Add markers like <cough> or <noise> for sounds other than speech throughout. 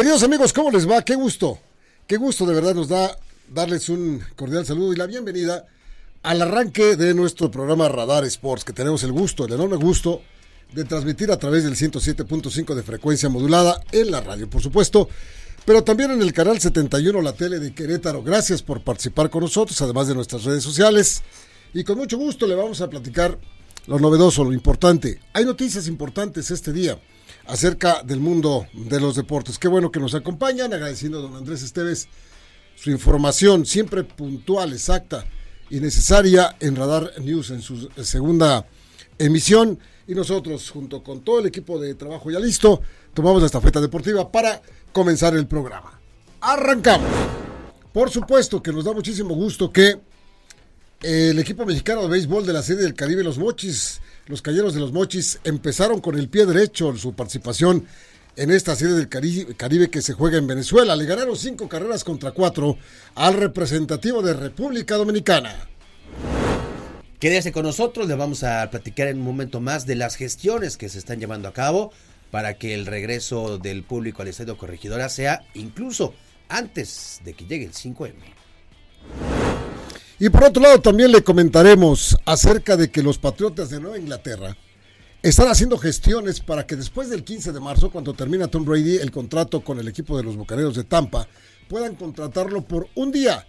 Queridos amigos, ¿cómo les va? Qué gusto, qué gusto de verdad nos da darles un cordial saludo y la bienvenida al arranque de nuestro programa Radar Sports, que tenemos el gusto, el enorme gusto de transmitir a través del 107.5 de frecuencia modulada en la radio, por supuesto, pero también en el canal 71, la tele de Querétaro. Gracias por participar con nosotros, además de nuestras redes sociales. Y con mucho gusto le vamos a platicar lo novedoso, lo importante. Hay noticias importantes este día acerca del mundo de los deportes. Qué bueno que nos acompañan, agradeciendo a don Andrés Esteves su información siempre puntual, exacta y necesaria en Radar News en su segunda emisión. Y nosotros, junto con todo el equipo de trabajo ya listo, tomamos la estafeta deportiva para comenzar el programa. Arrancamos. Por supuesto que nos da muchísimo gusto que el equipo mexicano de béisbol de la Serie del Caribe, los Mochis, los Cayeros de los Mochis, empezaron con el pie derecho su participación en esta Serie del Caribe que se juega en Venezuela. Le ganaron cinco carreras contra cuatro al representativo de República Dominicana. Quédese con nosotros, le vamos a platicar en un momento más de las gestiones que se están llevando a cabo para que el regreso del público al Estadio Corregidora sea incluso antes de que llegue el 5M. Y por otro lado también le comentaremos acerca de que los Patriotas de Nueva Inglaterra están haciendo gestiones para que después del 15 de marzo, cuando termina Tom Brady el contrato con el equipo de los Bucaneros de Tampa, puedan contratarlo por un día.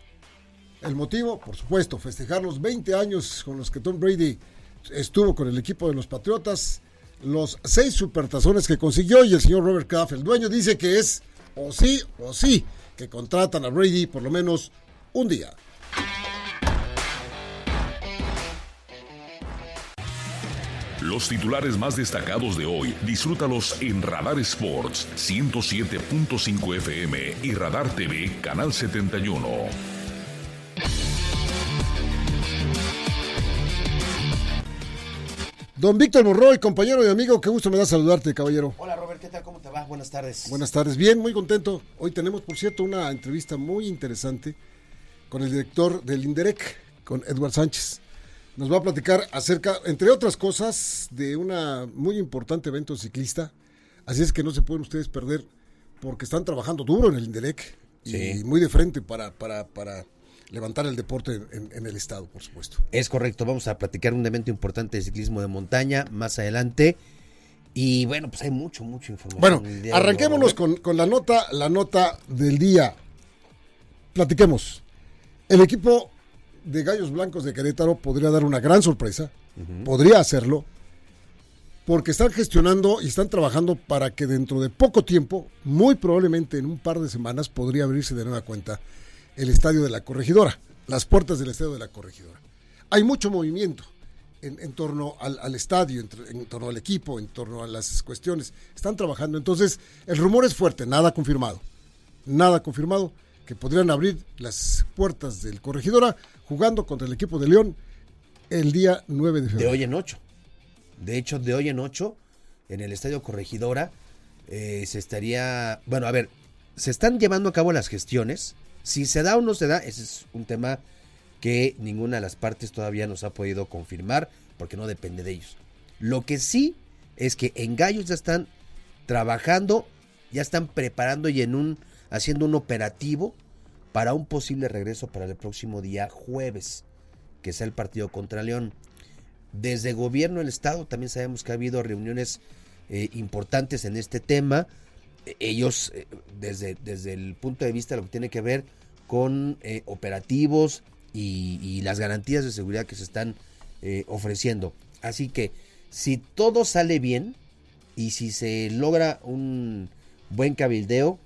El motivo, por supuesto, festejar los 20 años con los que Tom Brady estuvo con el equipo de los Patriotas, los seis supertazones que consiguió y el señor Robert Kraft, el dueño, dice que es o sí o sí que contratan a Brady por lo menos un día. Los titulares más destacados de hoy, disfrútalos en Radar Sports 107.5 FM y Radar TV Canal 71. Don Víctor Morroy, compañero y amigo, qué gusto me da saludarte, caballero. Hola Robert, ¿qué tal? ¿Cómo te va? Buenas tardes. Buenas tardes, bien, muy contento. Hoy tenemos, por cierto, una entrevista muy interesante con el director del INDEREC, con Edward Sánchez nos va a platicar acerca, entre otras cosas, de una muy importante evento ciclista. Así es que no se pueden ustedes perder porque están trabajando duro en el Indelec y muy de frente para, para, para levantar el deporte en, el estado, por supuesto. Es correcto, vamos a platicar un evento importante de ciclismo de montaña más adelante. Y bueno, pues hay mucho, mucho información. Bueno, arranquémonos con, con la nota, la nota del día. Platiquemos. El equipo de Gallos Blancos de Querétaro podría dar una gran sorpresa, podría hacerlo, porque están gestionando y están trabajando para que dentro de poco tiempo, muy probablemente en un par de semanas, podría abrirse de nueva cuenta el estadio de la corregidora, las puertas del estadio de la corregidora. Hay mucho movimiento en, torno al, estadio, en, en, torno al equipo, en torno a las cuestiones. Están trabajando, entonces el rumor es fuerte, nada confirmado, nada confirmado que podrían abrir las puertas del Corregidora jugando contra el equipo de León el día 9 de febrero. De hoy en 8. De hecho, de hoy en 8, en el Estadio Corregidora, eh, se estaría... Bueno, a ver, se están llevando a cabo las gestiones. Si se da o no se da, ese es un tema que ninguna de las partes todavía nos ha podido confirmar porque no depende de ellos. Lo que sí es que en Gallos ya están trabajando, ya están preparando y en un haciendo un operativo para un posible regreso para el próximo día jueves, que sea el partido contra León. Desde gobierno del estado también sabemos que ha habido reuniones eh, importantes en este tema. Ellos, eh, desde, desde el punto de vista de lo que tiene que ver con eh, operativos y, y, las garantías de seguridad que se están ofreciendo. Así que si todo sale bien y si se logra un buen cabildeo,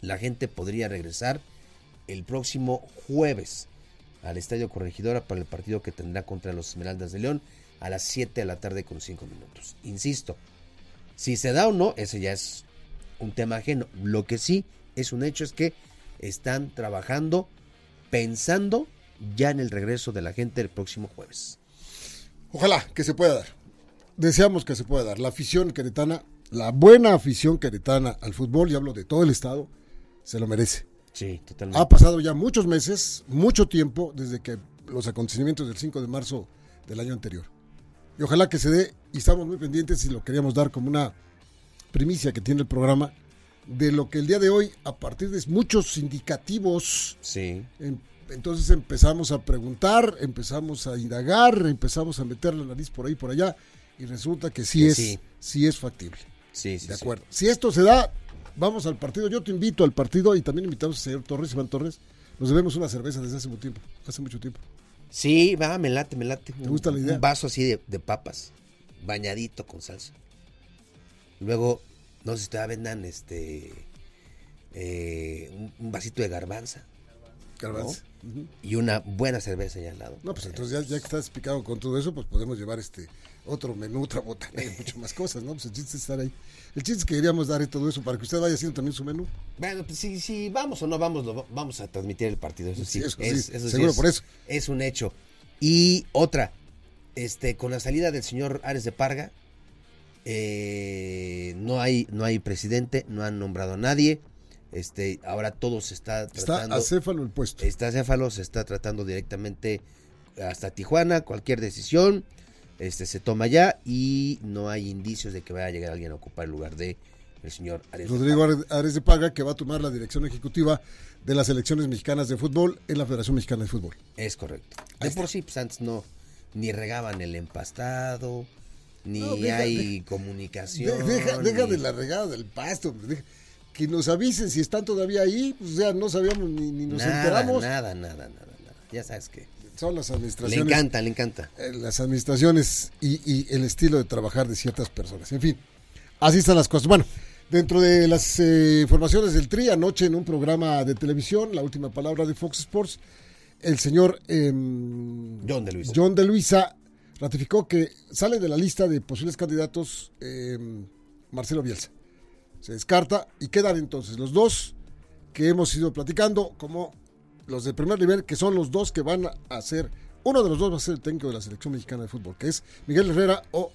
la gente podría regresar el próximo jueves al Estadio Corregidora para el partido que tendrá contra los Esmeraldas de León a las 7 de la tarde con 5 minutos. Insisto, Si se da o no, ese ya es un tema ajeno. Lo que sí es un hecho es que están trabajando pensando ya en el regreso de la gente el próximo jueves. Ojalá que se pueda dar. Deseamos que se pueda dar. La afición queretana, la buena afición queretana al fútbol, y hablo de todo el estado, se lo merece. Sí, totalmente. Ha pasado ya muchos meses, mucho tiempo, desde que los acontecimientos del 5 de marzo del año anterior. Y ojalá que se dé, y estamos muy pendientes y lo queríamos dar como una primicia que tiene el programa, de lo que el día de hoy, a partir de muchos indicativos, Sí. em- entonces empezamos a preguntar, empezamos a indagar, empezamos a meter la nariz por ahí por allá, y resulta que sí Que es, sí. sí es factible. Sí, sí. De sí. acuerdo. Si esto se da, vamos al partido. Yo te invito al partido y también invitamos al señor Torres, Iván Torres. Nos debemos una cerveza desde hace mucho tiempo. Hace mucho tiempo. Sí, va, me late, me late. ¿Te gusta la idea? Un vaso así de, de papas, bañadito con salsa. Luego, no sé si te vendan este eh, un, un vasito de garbanza Garbanzo. Y una buena cerveza allá al lado. No, pues entonces ya, ya que estás explicado con todo eso, pues podemos llevar este otro menú, otra botana y <laughs> muchas más cosas, ¿no? Pues el chiste es estar ahí. El chiste es que queríamos dar todo eso para que usted vaya haciendo también su menú. Bueno, pues si, si vamos o no vamos, lo va- vamos a transmitir el partido, eso sí. Sí, eso sí, es, eso sí seguro es- por eso. Es un hecho. Y otra, este, con la salida del señor Ares de Parga, eh, no hay, no hay presidente, no han nombrado a nadie. Este, ahora todo se está Está tratando. acéfalo el puesto. Está Céfalo, se está tratando directamente hasta Tijuana, cualquier decisión este se toma ya y no hay indicios de que vaya a llegar alguien a ocupar el lugar de el señor Ares de Rodrigo Parga. Ares- Ares de Paga, que va a tomar la dirección ejecutiva de las selecciones mexicanas de fútbol en la Federación Mexicana de Fútbol. Es correcto. Ahí De por sí, pues antes no, ni regaban el empastado, ni No, deja- hay De- comunicación. deja, deja ni- de la regada del pasto, hombre, deja- que nos avisen si están todavía ahí, pues ya no sabíamos ni, ni nos nada, enteramos. Nada, nada, nada, nada. Ya sabes que Son las le administraciones. encanta, le encanta. eh, Las administraciones y, y el estilo de trabajar de ciertas personas. En fin, así están las cosas. Bueno, dentro de las eh, informaciones del TRI, anoche en un programa de televisión, la última palabra de Fox Sports, el señor em, John de Luisa. John de Luisa ratificó que sale de la lista de posibles candidatos em, Marcelo Bielsa. Se descarta y quedan entonces los dos que hemos ido platicando como los de primer nivel, que son los dos que van a ser, uno de los dos va a ser el técnico de la selección mexicana de fútbol, que es Miguel Herrera o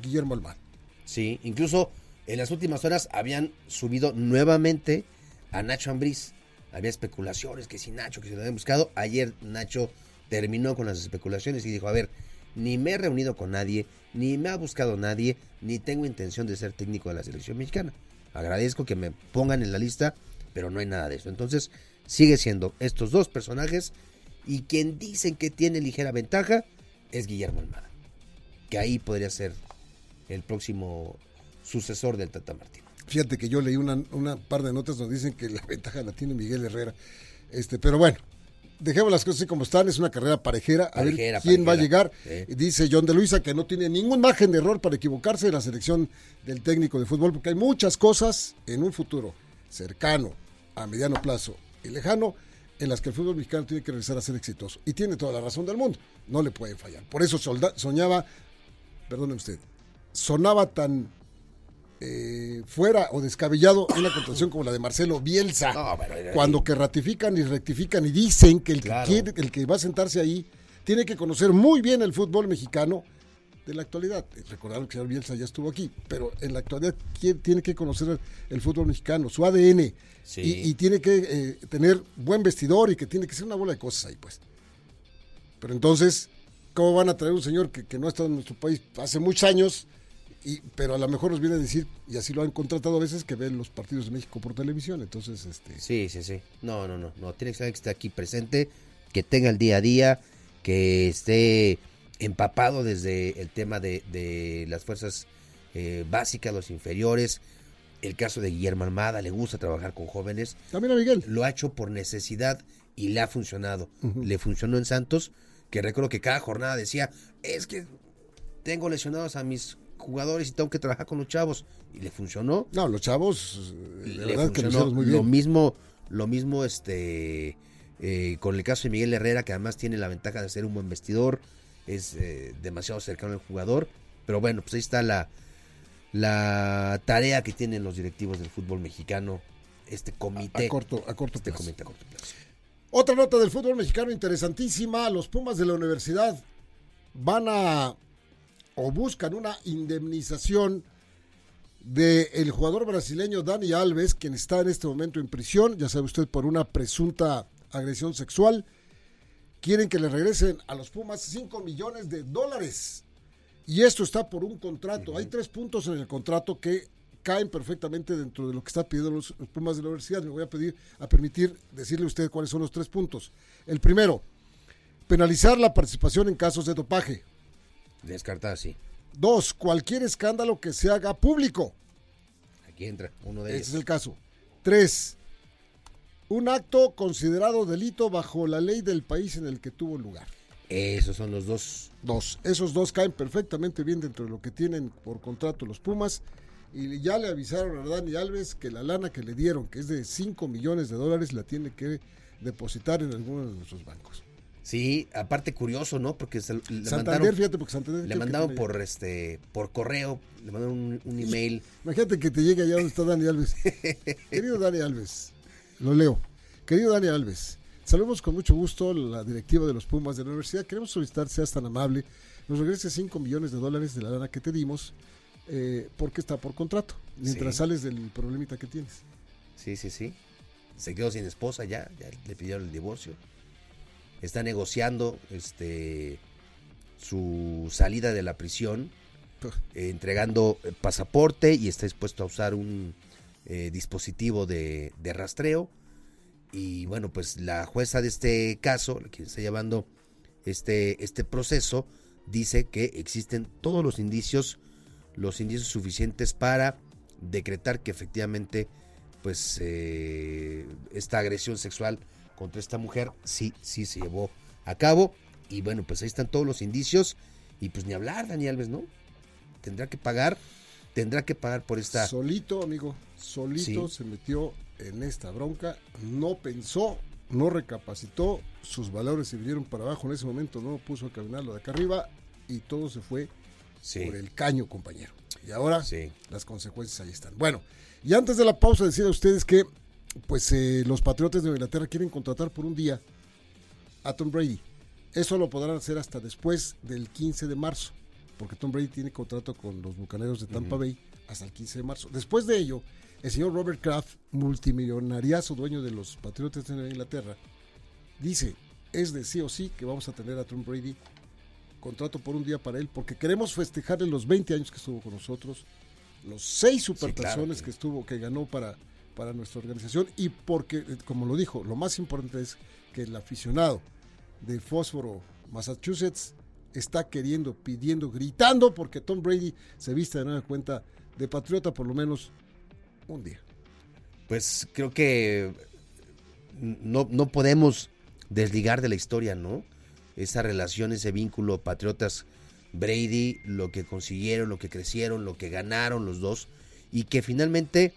Guillermo Almán. Sí, incluso en las últimas horas habían subido nuevamente a Nacho Ambriz. Había especulaciones que si Nacho, que se lo habían buscado. Ayer Nacho terminó con las especulaciones y dijo, a ver, ni me he reunido con nadie, ni me ha buscado nadie, ni tengo intención de ser técnico de la selección mexicana. Agradezco que me pongan en la lista, pero no hay nada de eso. Entonces, sigue siendo estos dos personajes y quien dicen que tiene ligera ventaja es Guillermo Almada. Que ahí podría ser el próximo sucesor del Tata Martino. Fíjate que yo leí una, una par de notas donde dicen que la ventaja la tiene Miguel Herrera. Este, pero bueno, dejemos las cosas así como están, es una carrera parejera, a Parejera, ver quién va a llegar. Sí. Dice John de Luisa que no tiene ningún margen de error para equivocarse en la selección del técnico de fútbol, porque hay muchas cosas en un futuro cercano, a mediano plazo y lejano, en las que el fútbol mexicano tiene que regresar a ser exitoso. Y tiene toda la razón del mundo, no le puede fallar. Por eso soñaba, perdone usted, sonaba tan eh, fuera o descabellado una contratación como la de Marcelo Bielsa. No, pero- cuando que ratifican y rectifican y dicen que el Claro. que quiere, el que va a sentarse ahí tiene que conocer muy bien el fútbol mexicano de la actualidad. Recordar que el señor Bielsa ya estuvo aquí, pero en la actualidad tiene que conocer el, el fútbol mexicano, su ADN, Sí. y, y tiene que eh, tener buen vestidor y que tiene que ser una bola de cosas ahí, pues. Pero entonces, ¿cómo van a traer un señor que, que no ha estado en nuestro país hace muchos años? Y, pero a lo mejor nos viene a decir, y así lo han contratado a veces, que ven los partidos de México por televisión. Entonces, este, Sí, sí, sí. No, no, no. no. Tiene que ser alguien que esté aquí presente, que tenga el día a día, que esté empapado desde el tema de, de las fuerzas eh, básicas, los inferiores. El caso de Guillermo Armada, le gusta trabajar con jóvenes. también a Miguel. Lo ha hecho por necesidad y le ha funcionado. Le funcionó en Santos, que recuerdo que cada jornada decía, es que tengo lesionados a mis jugadores y tengo que trabajar con los chavos. Y le funcionó. No, los chavos, la le verdad que lo muy lo bien. mismo, lo mismo este eh, con el caso de Miguel Herrera, que además tiene la ventaja de ser un buen vestidor, es eh, demasiado cercano al jugador. Pero bueno, pues ahí está la, la tarea que tienen los directivos del fútbol mexicano, este comité. A corto, a corto este plazo. comité a corto plazo. Otra nota del fútbol mexicano interesantísima. Los Pumas de la universidad van a o buscan una indemnización del jugador brasileño Dani Alves, quien está en este momento en prisión, ya sabe usted, por una presunta agresión sexual. Quieren que le regresen a los Pumas 5 millones de dólares. Y esto está por un contrato. Hay tres puntos en el contrato que caen perfectamente dentro de lo que está pidiendo los, los Pumas de la universidad. Me voy a pedir, a permitir decirle a usted cuáles son los tres puntos. El primero, penalizar la participación en casos de dopaje. Descartada, sí. Dos, cualquier escándalo que se haga público. Aquí entra uno de Ese ellos. es el caso. Tres, un acto considerado delito bajo la ley del país en el que tuvo lugar. Esos son los dos. Dos. Esos dos caen perfectamente bien dentro de lo que tienen por contrato los Pumas. Y ya le avisaron a Dani Alves que la lana que le dieron, que es de 5 millones de dólares, la tiene que depositar en alguno de nuestros bancos. Sí, aparte curioso, ¿no? Porque se, le Santander, mandaron, fíjate, porque Santander. le tiene- por este por correo, le mandaron un, un email. Imagínate que te llegue allá donde está Dani Alves. <laughs> Querido Dani Alves, lo leo. Querido Dani Alves, saludos con mucho gusto la directiva de los Pumas de la universidad. Queremos solicitar, seas tan amable, nos regrese 5 millones de dólares de la lana que te dimos, eh, porque está por contrato, mientras Sí. sales del problemita que tienes. Sí, sí, sí. Se quedó sin esposa ya, ya le pidieron el divorcio. Está negociando este su salida de la prisión, <laughs> eh, entregando eh, pasaporte y está dispuesto a usar un eh, dispositivo de, de rastreo. Y bueno, pues la jueza de este caso, quien está llevando este, este proceso, dice que existen todos los indicios, los indicios suficientes para decretar que efectivamente, pues eh, esta agresión sexual contra esta mujer sí, sí se llevó a cabo. Y bueno, pues ahí están todos los indicios. Y pues ni hablar, Dani Alves, ¿no? Tendrá que pagar, tendrá que pagar por esta... Solito, amigo, solito Sí. se metió en esta bronca, no pensó, no recapacitó, sus valores se vinieron para abajo en ese momento, no puso a caminar lo de acá arriba y todo se fue Sí, por el caño, compañero. Y ahora sí. las consecuencias ahí están. Bueno, y antes de la pausa decía a ustedes que pues eh, los Patriotas de Inglaterra quieren contratar por un día a Tom Brady. Eso lo podrán hacer hasta después del 15 de marzo, porque Tom Brady tiene contrato con los Bucaneros de Tampa Bay hasta el 15 de marzo. Después de ello, el señor Robert Kraft, multimillonariazo dueño de los Patriotas de Inglaterra, dice, es de sí o sí que vamos a tener a Tom Brady contrato por un día para él, porque queremos festejarle los 20 años que estuvo con nosotros, los seis supertazones que- que estuvo, que ganó para, para nuestra organización, y porque, eh, como lo dijo, lo más importante es que el aficionado de Fósforo, Massachusetts, está queriendo, pidiendo, gritando porque Tom Brady se vista de nueva cuenta de patriota por lo menos un día. Pues creo que no, no podemos desligar de la historia, ¿no? Esa relación, ese vínculo, Patriotas, Brady, lo que consiguieron, lo que crecieron, lo que ganaron los dos, y que finalmente,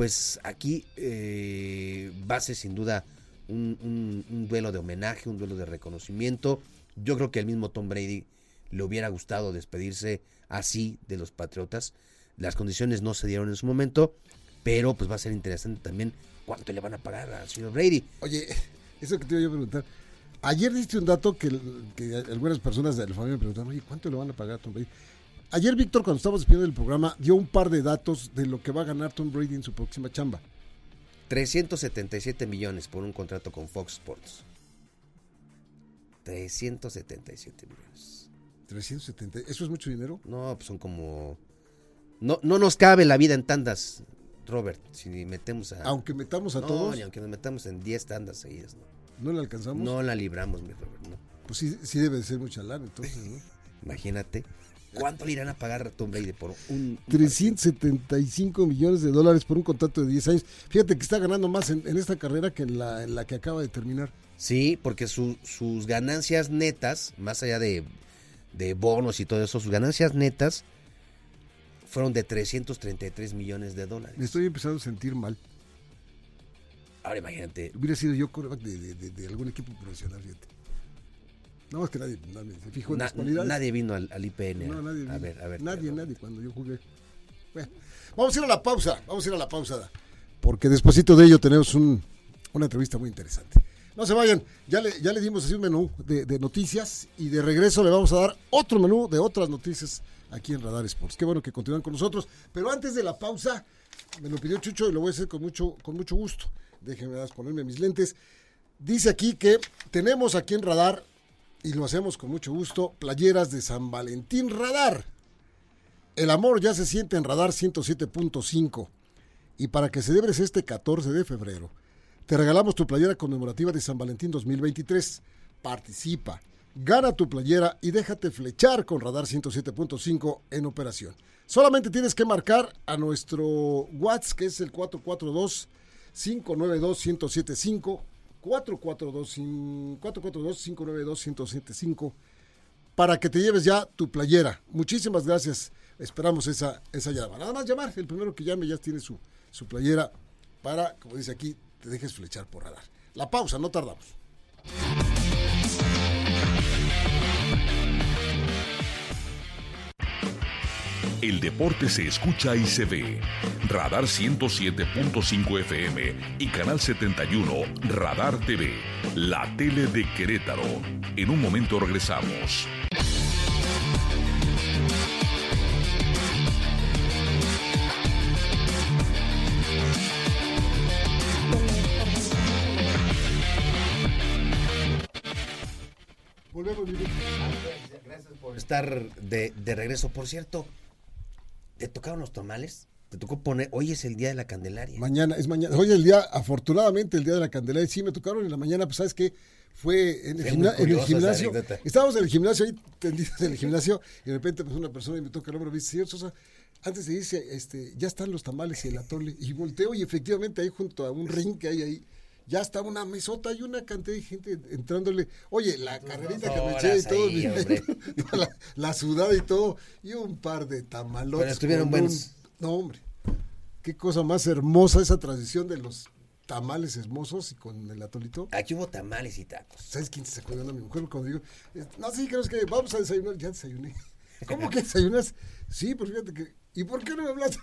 pues aquí eh, va a ser sin duda un, duelo de homenaje, un duelo de reconocimiento. Yo creo que el mismo Tom Brady le hubiera gustado despedirse así de los Patriotas. Las condiciones no se dieron en su momento, pero pues va a ser interesante también cuánto le van a pagar al señor Brady. Oye, eso que te iba a preguntar. Ayer diste un dato que, que algunas personas de la familia me preguntaron, oye, ¿cuánto le van a pagar a Tom Brady? Ayer, Víctor, cuando estábamos despidiendo del programa, dio un par de datos de lo que va a ganar Tom Brady en su próxima chamba. 377 millones por un contrato con Fox Sports. 377 millones. 370. ¿Eso es mucho dinero? No, pues son como... No, no nos cabe la vida en tandas, Robert, si metemos a... Aunque metamos a no, todos, aunque nos metamos en 10 tandas seguidas, no. no le alcanzamos. No la libramos, mi Robert, no. Pues sí, sí debe de ser mucha lana, entonces, ¿no? <laughs> Imagínate. ¿Cuánto le irán a pagar a Tom Brady por un... un 375 millones de dólares por un contrato de 10 años. Fíjate que está ganando más en, en esta carrera que en la, en la que acaba de terminar. Sí, porque su- sus ganancias netas, más allá de, de bonos y todo eso, sus ganancias netas fueron de 333 millones de Me dólares. estoy empezando a sentir mal. Ahora imagínate, Hubiera sido yo de, de- de- de algún equipo profesional, fíjate. No, es que nadie, nadie se fijó en na- las cualidades. nadie vino al, al IPN. No, nadie a vino. ver, a ver. Nadie, pero- nadie, cuando yo jugué. Bueno, vamos a ir a la pausa, vamos a ir a la pausa, porque despuesito de ello tenemos un, una entrevista muy interesante. No se vayan, ya le, ya le dimos así un menú de, de, noticias y de regreso le vamos a dar otro menú de otras noticias aquí en Radar Sports. Qué bueno que continúan con nosotros, pero antes de la pausa, me lo pidió Chucho y lo voy a hacer con mucho, con mucho gusto. Déjenme ponerme mis lentes. Dice aquí que tenemos aquí en Radar, y lo hacemos con mucho gusto, playeras de San Valentín Radar. El amor ya se siente en Radar 107.5. Y para que celebres este 14 de febrero, te regalamos tu playera conmemorativa de San Valentín 2023. Participa, gana tu playera y déjate flechar con Radar 107.5 en operación. Solamente tienes que marcar a nuestro WhatsApp, que es el 442-592-1075, 442-592-1075, para que te lleves ya tu playera. Muchísimas gracias. Esperamos esa, esa llamada. Nada más llamar. El primero que llame ya tiene su, su playera para, como dice aquí, te dejes flechar por radar. La pausa, no tardamos. El deporte se escucha y se ve. Radar 107.5 FM y Canal 71 Radar TV, la tele de Querétaro. En un momento regresamos. Gracias por estar de, de regreso. Por cierto, ¿Te tocaron los tamales? Te tocó poner, hoy es el día de la Candelaria. Mañana, es mañana. Hoy es el día, afortunadamente, el día de la Candelaria. Sí, me tocaron en la mañana, pues sabes que fue en el, gimnasio. Estábamos en el gimnasio, ahí tendidos en el gimnasio, y de repente pues una persona y me toca el hombro y me dice, señor Sosa, antes de irse, este, ya están los tamales y el atole. Y volteo y efectivamente ahí junto a un ring que hay ahí, ya estaba una mesota y una cantidad de gente entrándole. Oye, la carrerita que me eché y todo, <laughs> la, la, sudada y todo, y un par de tamalotes. Pero estuvieron buenos. no, hombre, qué cosa más hermosa esa tradición de los tamales hermosos y con el atolito. Aquí hubo tamales y tacos. ¿Sabes quién se acuerda? Mi mujer cuando digo, no, sí, creo que vamos a desayunar, ya desayuné. <laughs> ¿Cómo que desayunas? Sí, pues fíjate que ¿Y por qué no me hablaste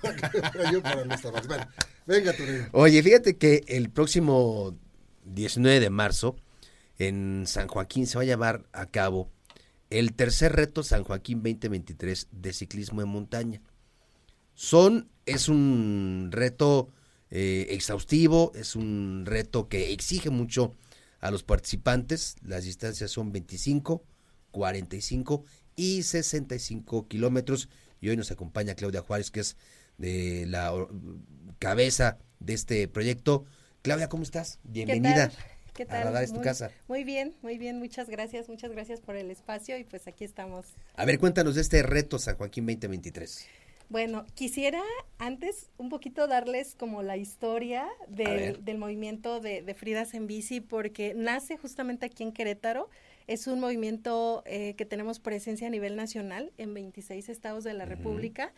yo para los? Bueno, venga, Torino. Oye, fíjate que el próximo 19 de marzo en San Joaquín se va a llevar a cabo el tercer reto San Joaquín 2023 de ciclismo en montaña. Son, es un reto eh, exhaustivo, es un reto que exige mucho a los participantes. Las distancias son 25, 45 y 65 kilómetros y hoy nos acompaña Claudia Juárez, que es de la cabeza de este proyecto. Claudia, ¿cómo estás? Bienvenida. ¿Qué tal? A Radar es tu casa. Muy bien, muy bien, muchas gracias, muchas gracias por el espacio y pues aquí estamos. A ver, cuéntanos de este reto San Joaquín 2023. Bueno, quisiera antes un poquito darles como la historia del movimiento de, de Fridas en Bici, porque nace justamente aquí en Querétaro. Es un movimiento eh, que tenemos presencia a nivel nacional en 26 estados de la República.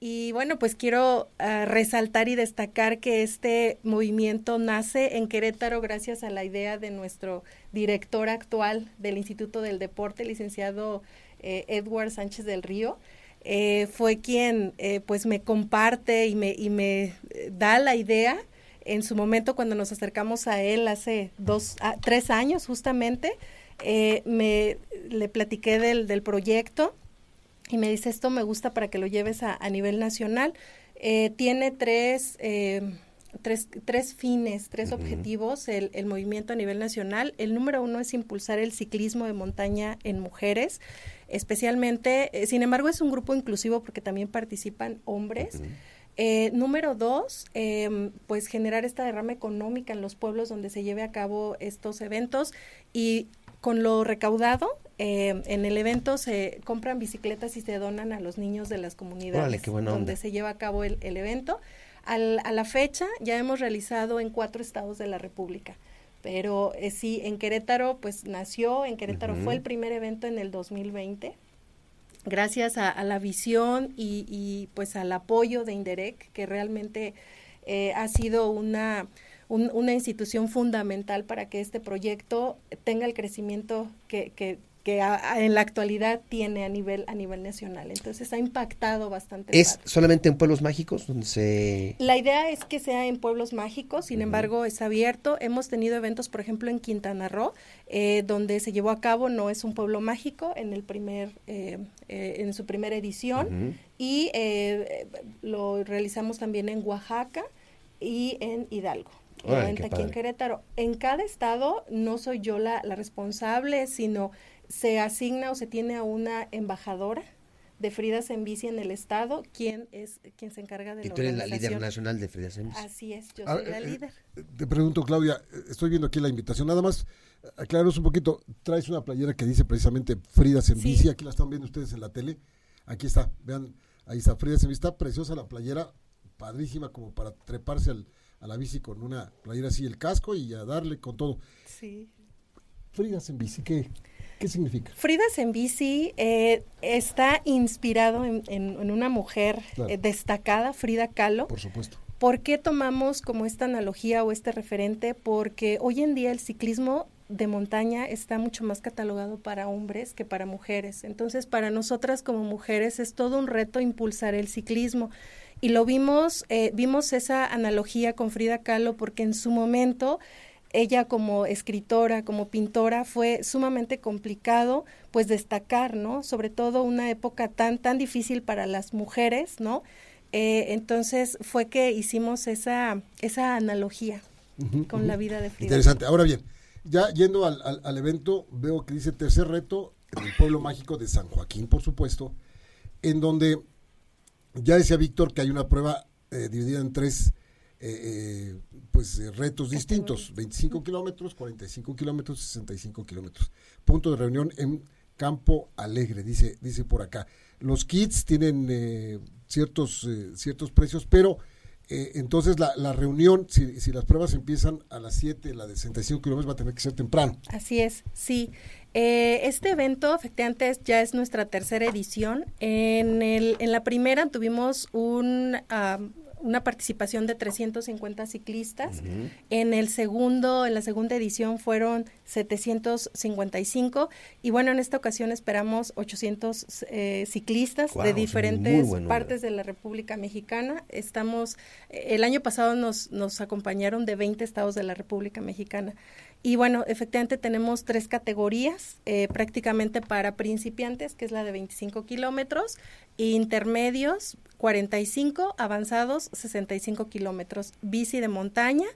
Y bueno, pues quiero ah, resaltar y destacar que este movimiento nace en Querétaro gracias a la idea de nuestro director actual del Instituto del Deporte, licenciado eh, Edward Sánchez del Río. Eh, fue quien pues me comparte y me, y me da la idea en su momento cuando nos acercamos a él hace dos, ah, tres años justamente eh, me le platiqué del, del, proyecto y me dice esto me gusta para que lo lleves a, a nivel nacional. Eh, tiene tres, eh, tres, tres, fines, tres objetivos el, el, movimiento a nivel nacional. El número uno es impulsar el ciclismo de montaña en mujeres, especialmente, eh, sin embargo es un grupo inclusivo porque también participan hombres. Eh, número dos, eh, pues generar esta derrama económica en los pueblos donde se lleve a cabo estos eventos y con lo recaudado, eh, en el evento se compran bicicletas y se donan a los niños de las comunidades donde se lleva a cabo el, evento. a la fecha ya hemos realizado en cuatro estados de la República. Pero eh, sí, en Querétaro, pues nació, en Querétaro fue el primer evento en el 2020 gracias a, la visión y, pues al apoyo de Inderec, que realmente eh, ha sido una una institución fundamental para que este proyecto tenga el crecimiento que, que en la actualidad tiene a nivel a nivel nacional. Entonces ha impactado bastante. ¿Es solamente en pueblos mágicos donde se...? La idea es que sea en pueblos mágicos, sin embargo es abierto. Hemos tenido eventos, por ejemplo, en Quintana Roo, eh, donde se llevó a cabo, no es un pueblo mágico, en el primer, eh, eh, en su primera edición, y lo realizamos también en Oaxaca y en Hidalgo aquí en Querétaro. En cada estado no soy yo la, la, responsable, sino se asigna o se tiene a una embajadora de Fridas en Bici en el estado, quien es quien se encarga de y tú eres la líder nacional de Fridas en Bici. Así es, yo soy la eh, líder. te pregunto, Claudia, estoy viendo aquí la invitación, nada más aclararos un poquito, traes una playera que dice precisamente Fridas en Bici, aquí la están viendo ustedes en la tele, aquí está, vean, ahí está Fridas en Bici, está preciosa la playera, padrísima como para treparse al, a la bici con una playera así, el casco y a darle con todo. Sí. Fridas en bici, ¿qué, qué significa? Fridas en bici eh, está inspirado en, una mujer eh, destacada, Frida Kahlo. Por supuesto. ¿Por qué tomamos como esta analogía o este referente? Porque hoy en día el ciclismo de montaña está mucho más catalogado para hombres que para mujeres. Entonces, para nosotras como mujeres es todo un reto impulsar el ciclismo. Y lo vimos, eh, vimos esa analogía con Frida Kahlo porque en su momento ella como escritora, como pintora, fue sumamente complicado pues destacar, ¿no? Sobre todo una época tan, tan difícil para las mujeres, ¿no? Eh, entonces fue que hicimos esa, esa analogía con la vida de Frida. Interesante. Ahora bien, ya yendo al, al, al, evento, veo que dice tercer reto en el pueblo mágico de San Joaquín, por supuesto, en donde ya decía Víctor que hay una prueba eh, dividida en tres eh, eh, pues retos distintos, 25 kilómetros, 45 kilómetros, 65 kilómetros. Punto de reunión en Campo Alegre, dice, dice por acá. Los kits tienen ciertos, ciertos precios, pero entonces la, la reunión, si, si, las pruebas empiezan a las 7, la de 65 kilómetros va a tener que ser temprano. Así es, sí. Eh, este evento, efectivamente, ya es nuestra tercera edición. En, el, en la primera tuvimos un, una participación de 350 ciclistas. En el segundo, en la segunda edición fueron 755 y bueno, en esta ocasión esperamos 800 eh, ciclistas de diferentes partes de la República Mexicana. Estamos el año pasado nos nos acompañaron de 20 estados de la República Mexicana. Y bueno, efectivamente tenemos tres categorías, eh, prácticamente para principiantes, que es la de 25 kilómetros, intermedios 45, avanzados 65 kilómetros, bici de montaña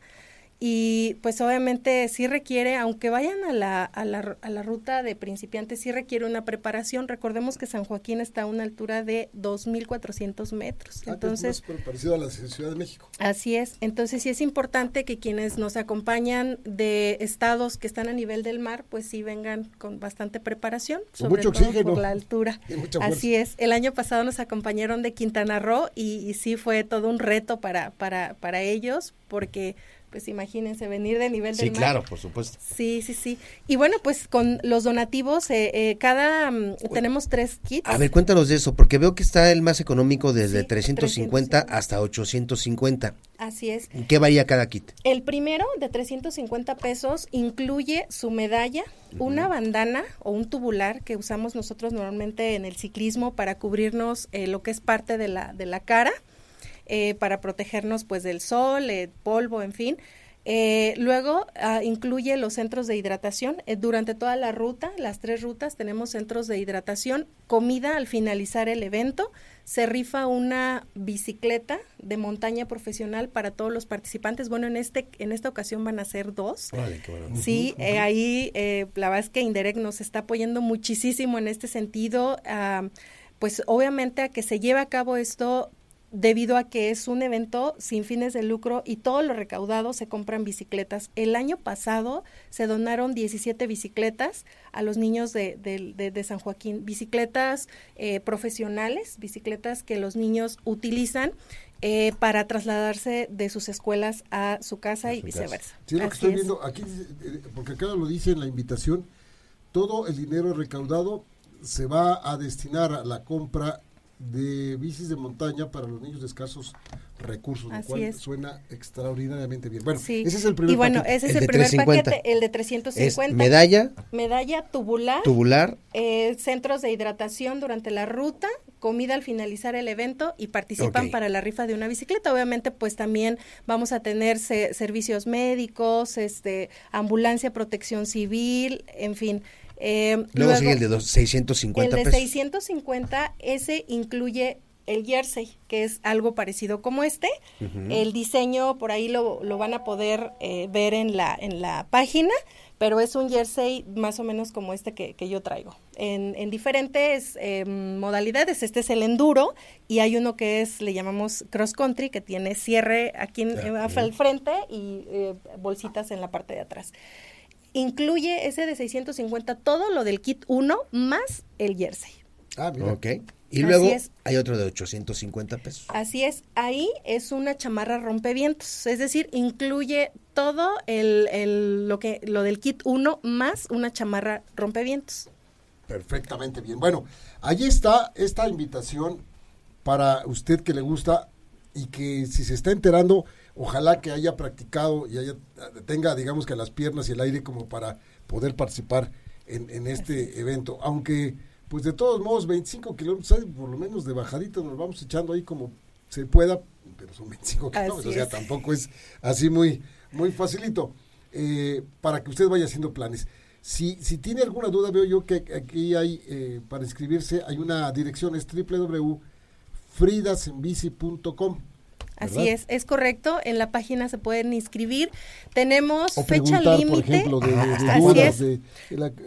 y pues obviamente sí requiere, aunque vayan a la, a la, a la ruta de principiantes, sí requiere una preparación. Recordemos que San Joaquín está a una altura de 2.400 metros. Ah, Entonces, es parecido a la Ciudad de México. Así es. Entonces sí es importante que quienes nos acompañan de estados que están a nivel del mar, pues sí vengan con bastante preparación, sobre todo por la altura. Así es. El año pasado nos acompañaron de Quintana Roo y, y sí fue todo un reto para, para, para ellos porque pues imagínense, venir de nivel del Sí, claro, por supuesto. Sí, sí, sí. Y bueno, pues con los donativos, eh, eh, cada, mm, tenemos tres kits. A ver, cuéntanos de eso, porque veo que está el más económico desde 350, hasta 850. Así es. ¿Qué varía cada kit? El primero, de 350 pesos, incluye su medalla, una bandana o un tubular que usamos nosotros normalmente en el ciclismo para cubrirnos eh, lo que es parte de la, de la cara eh, para protegernos pues del sol, el polvo, en fin. Eh, luego ah, incluye los centros de hidratación. Eh, durante toda la ruta, las tres rutas, tenemos centros de hidratación, comida al finalizar el evento. Se rifa una bicicleta de montaña profesional para todos los participantes. Bueno, en este en esta ocasión van a ser dos. Sí, ahí la verdad es que Inderec nos está apoyando muchísimo en este sentido. Ah, pues obviamente a que se lleve a cabo esto debido a que es un evento sin fines de lucro y todo lo recaudado se compran bicicletas. El año pasado se donaron 17 bicicletas a los niños de, de, San Joaquín, bicicletas eh, profesionales, bicicletas que los niños utilizan eh, para trasladarse de sus escuelas a su casa y viceversa. Sí, lo que estoy viendo aquí, porque acá lo dice en la invitación, todo el dinero recaudado se va a destinar a la compra de bicis de montaña para los niños de escasos recursos, lo cual suena extraordinariamente bien. Bueno, ese es el primer Y bueno, ese es el, primer paquete, el de 350. medalla. Medalla tubular. Tubular. Eh, centros de hidratación durante la ruta, comida al finalizar el evento y participan para la rifa de una bicicleta. Obviamente, pues también vamos a tener servicios médicos, este, ambulancia, protección civil, en fin. Eh, luego, sigue el de 650 El de 650, ese incluye el jersey, que es algo parecido como este. El diseño por ahí lo, lo van a poder eh, ver en la, en la página, pero es un jersey más o menos como este que, que yo traigo. En, en diferentes eh, modalidades, este es el enduro y hay uno que es, le llamamos cross country, que tiene cierre aquí en, al frente y eh, bolsitas en la parte de atrás. Incluye ese de 650, todo lo del kit 1 más el jersey. Ah, mira. Ok. Y luego hay otro de 850 pesos. Así es, ahí es una chamarra rompevientos, es decir, incluye todo el, el, lo, que, lo del kit 1 más una chamarra rompevientos. Perfectamente bien. Bueno, ahí está esta invitación para usted que le gusta y que si se está enterando, ojalá que haya practicado y haya, tenga, digamos que las piernas y el aire como para poder participar en, en este evento. Aunque pues de todos modos 25 kilómetros, por lo menos de bajadita nos vamos echando ahí como se pueda, pero son 25 kilómetros, o sea, tampoco es así muy, muy facilito, eh, para que usted vaya haciendo planes. Si, si tiene alguna duda, veo yo que aquí hay, eh, para inscribirse, hay una dirección, es www.fridasenbici.com. Así es, es correcto. En la página se pueden inscribir. Tenemos fecha límite. Por ejemplo, de,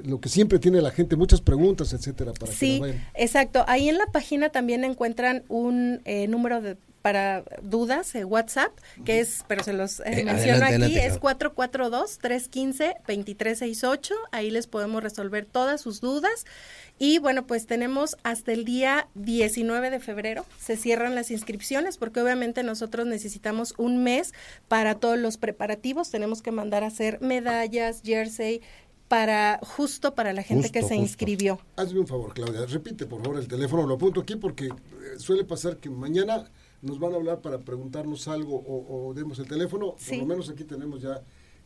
lo que siempre tiene la gente, muchas preguntas, etcétera. Para sí, exacto. Ahí en la página también encuentran un eh, número de para dudas, eh, WhatsApp, que es, pero se los eh, menciono aquí, es 442-315-2368. Ahí les podemos resolver todas sus dudas. Y bueno, pues tenemos hasta el día 19 de febrero, se cierran las inscripciones porque obviamente nosotros necesitamos un mes para todos los preparativos, tenemos que mandar a hacer medallas, jersey, para justo para la gente que se inscribió. Hazme un favor, Claudia, repite por favor el teléfono, lo apunto aquí porque eh, suele pasar que mañana nos van a hablar para preguntarnos algo o, demos el teléfono, por lo menos aquí tenemos ya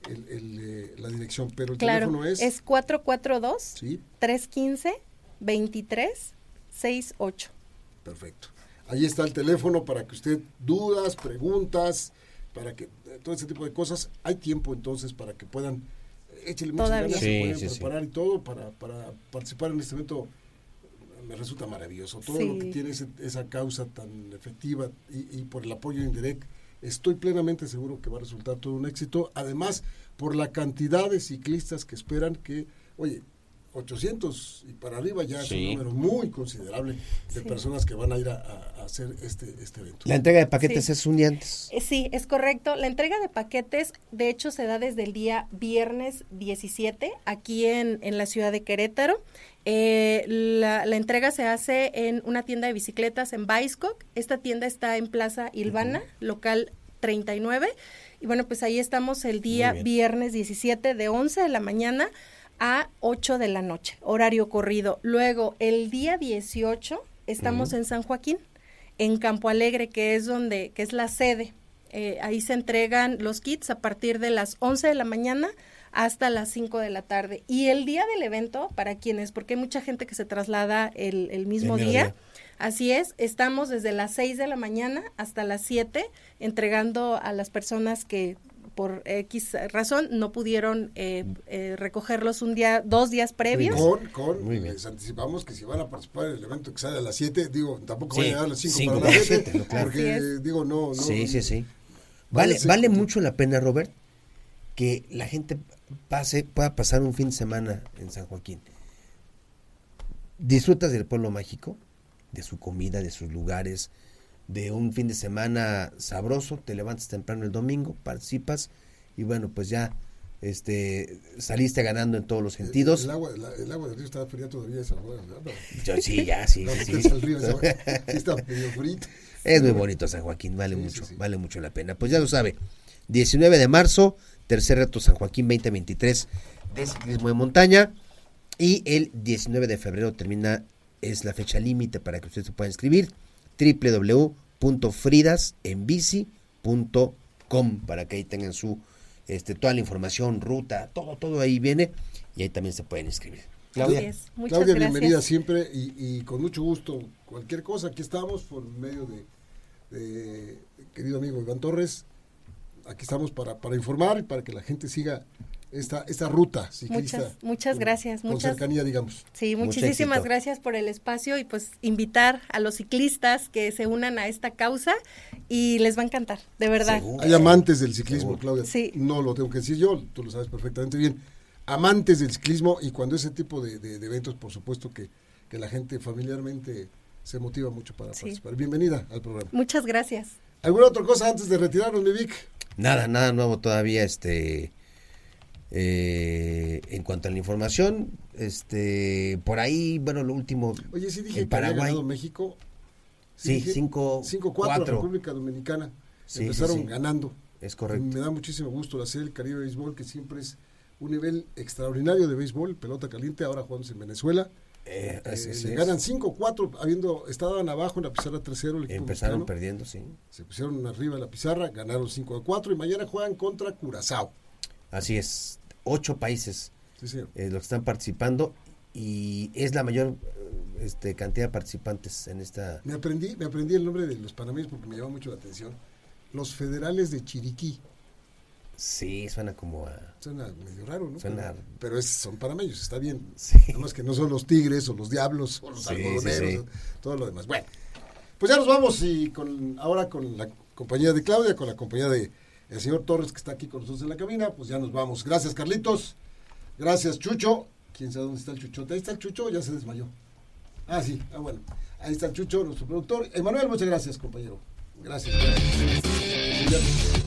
eh, la dirección, pero el teléfono es... Es 442 ¿sí? 315 2368. Perfecto. Ahí está el teléfono para que usted dudas, preguntas, para que eh, todo ese tipo de cosas. Hay tiempo entonces para que puedan échale muchas ganas, se pueden preparar y todo para, para participar en este evento me resulta maravilloso. Todo lo que tiene esa causa tan efectiva y, y, por el apoyo de Indirect, estoy plenamente seguro que va a resultar todo un éxito. Además, por la cantidad de ciclistas que esperan que, oye, 800 y para arriba ya es un número muy considerable de personas que van a ir a, hacer este, este evento. La entrega de paquetes es un día antes. Eh, sí, es correcto. La entrega de paquetes, de hecho, se da desde el día viernes 17 aquí en, en la ciudad de Querétaro. Eh, la, la, entrega se hace en una tienda de bicicletas en Baiscoc. Esta tienda está en Plaza Ilvana, local 39. Y bueno, pues ahí estamos el día viernes 17 de 11 de la mañana a 8 de la noche, horario corrido. Luego, el día 18, estamos en San Joaquín, en Campo Alegre, que es donde, que es la sede. Eh, ahí se entregan los kits a partir de las 11 de la mañana hasta las 5 de la tarde. Y el día del evento, para quienes, porque hay mucha gente que se traslada el, mismo día, así es, estamos desde las 6 de la mañana hasta las 7 entregando a las personas que por X razón no pudieron eh, eh, recogerlos un día, dos días previos. Con, con les anticipamos que si van a participar en el evento que sale a las 7, digo, tampoco van a llegar a las 5 para las 7, porque digo, no, no. Sí, sí, sí. Vale, vale mucho la pena, Robert, que la gente pase, pueda pasar un fin de semana en San Joaquín. Disfrutas del pueblo mágico, de su comida, de sus lugares, de un fin de semana sabroso, te levantas temprano el domingo, participas y bueno, pues ya este saliste ganando en todos los sentidos. El, agua, el agua del río está fría todavía esa sí, ya, sí, sí. Es muy bonito San Joaquín, vale mucho, vale mucho la pena. Pues ya lo sabe, 19 de marzo, tercer reto San Joaquín 2023 de ciclismo de montaña y el 19 de febrero termina es la fecha límite para que usted se pueda inscribir. www.fridasenbici.com para que ahí tengan su este toda la información, ruta, todo todo ahí viene y ahí también se pueden inscribir. Claudia, Claudia bienvenida siempre y, con mucho gusto. Cualquier cosa, aquí estamos por medio de, querido amigo Iván Torres. Aquí estamos para, para informar y para que la gente siga esta, esta ruta Muchas, muchas gracias. Con muchas, cercanía, digamos. Sí, muchísimas gracias por el espacio y pues invitar a los ciclistas que se unan a esta causa y les va a encantar, de verdad. Hay amantes del ciclismo, Claudia. Sí. No lo tengo que decir yo, tú lo sabes perfectamente bien. Amantes del ciclismo y cuando ese tipo de, eventos, por supuesto que, que, la gente familiarmente se motiva mucho para participar. Bienvenida al programa. Muchas gracias. ¿Alguna otra cosa antes de retirarnos, mi Vic? Nada, nada nuevo todavía, este eh, en cuanto a la información, este, por ahí, bueno, lo último. Oye, sí dije que Paraguay. ganado México. Sí, 5-4 República Dominicana. Empezaron ganando. Es correcto. Me da muchísimo gusto la serie el Caribe Béisbol, que siempre es un nivel extraordinario de béisbol, pelota caliente, ahora jugamos en Venezuela. Eh, eh ganan 5-4, habiendo estaban abajo en la pizarra 3-0. Empezaron perdiendo, sí. Se pusieron arriba en la pizarra, ganaron 5-4 y mañana juegan contra Curazao. Así es, ocho países eh, los que están participando y es la mayor este, cantidad de participantes en esta. Me aprendí, me aprendí el nombre de los panameños porque me llama mucho la atención. Los federales de Chiriquí. Sí, suena como a... Suena medio raro, ¿no? Suena... Pero, es, son panameños, está bien. Sí. Nada más que no son los tigres o los diablos o los algodoneros, todo lo demás. Bueno, pues ya nos vamos y con ahora con la compañía de Claudia, con la compañía de el señor Torres que está aquí con nosotros en la cabina, pues ya nos vamos. Gracias, Carlitos. Gracias, Chucho. ¿Quién sabe dónde está el Chucho? Ahí está el Chucho, ya se desmayó. Ah, sí, ah, bueno. Ahí está el Chucho, nuestro productor. Emanuel, muchas gracias, compañero. Gracias. gracias.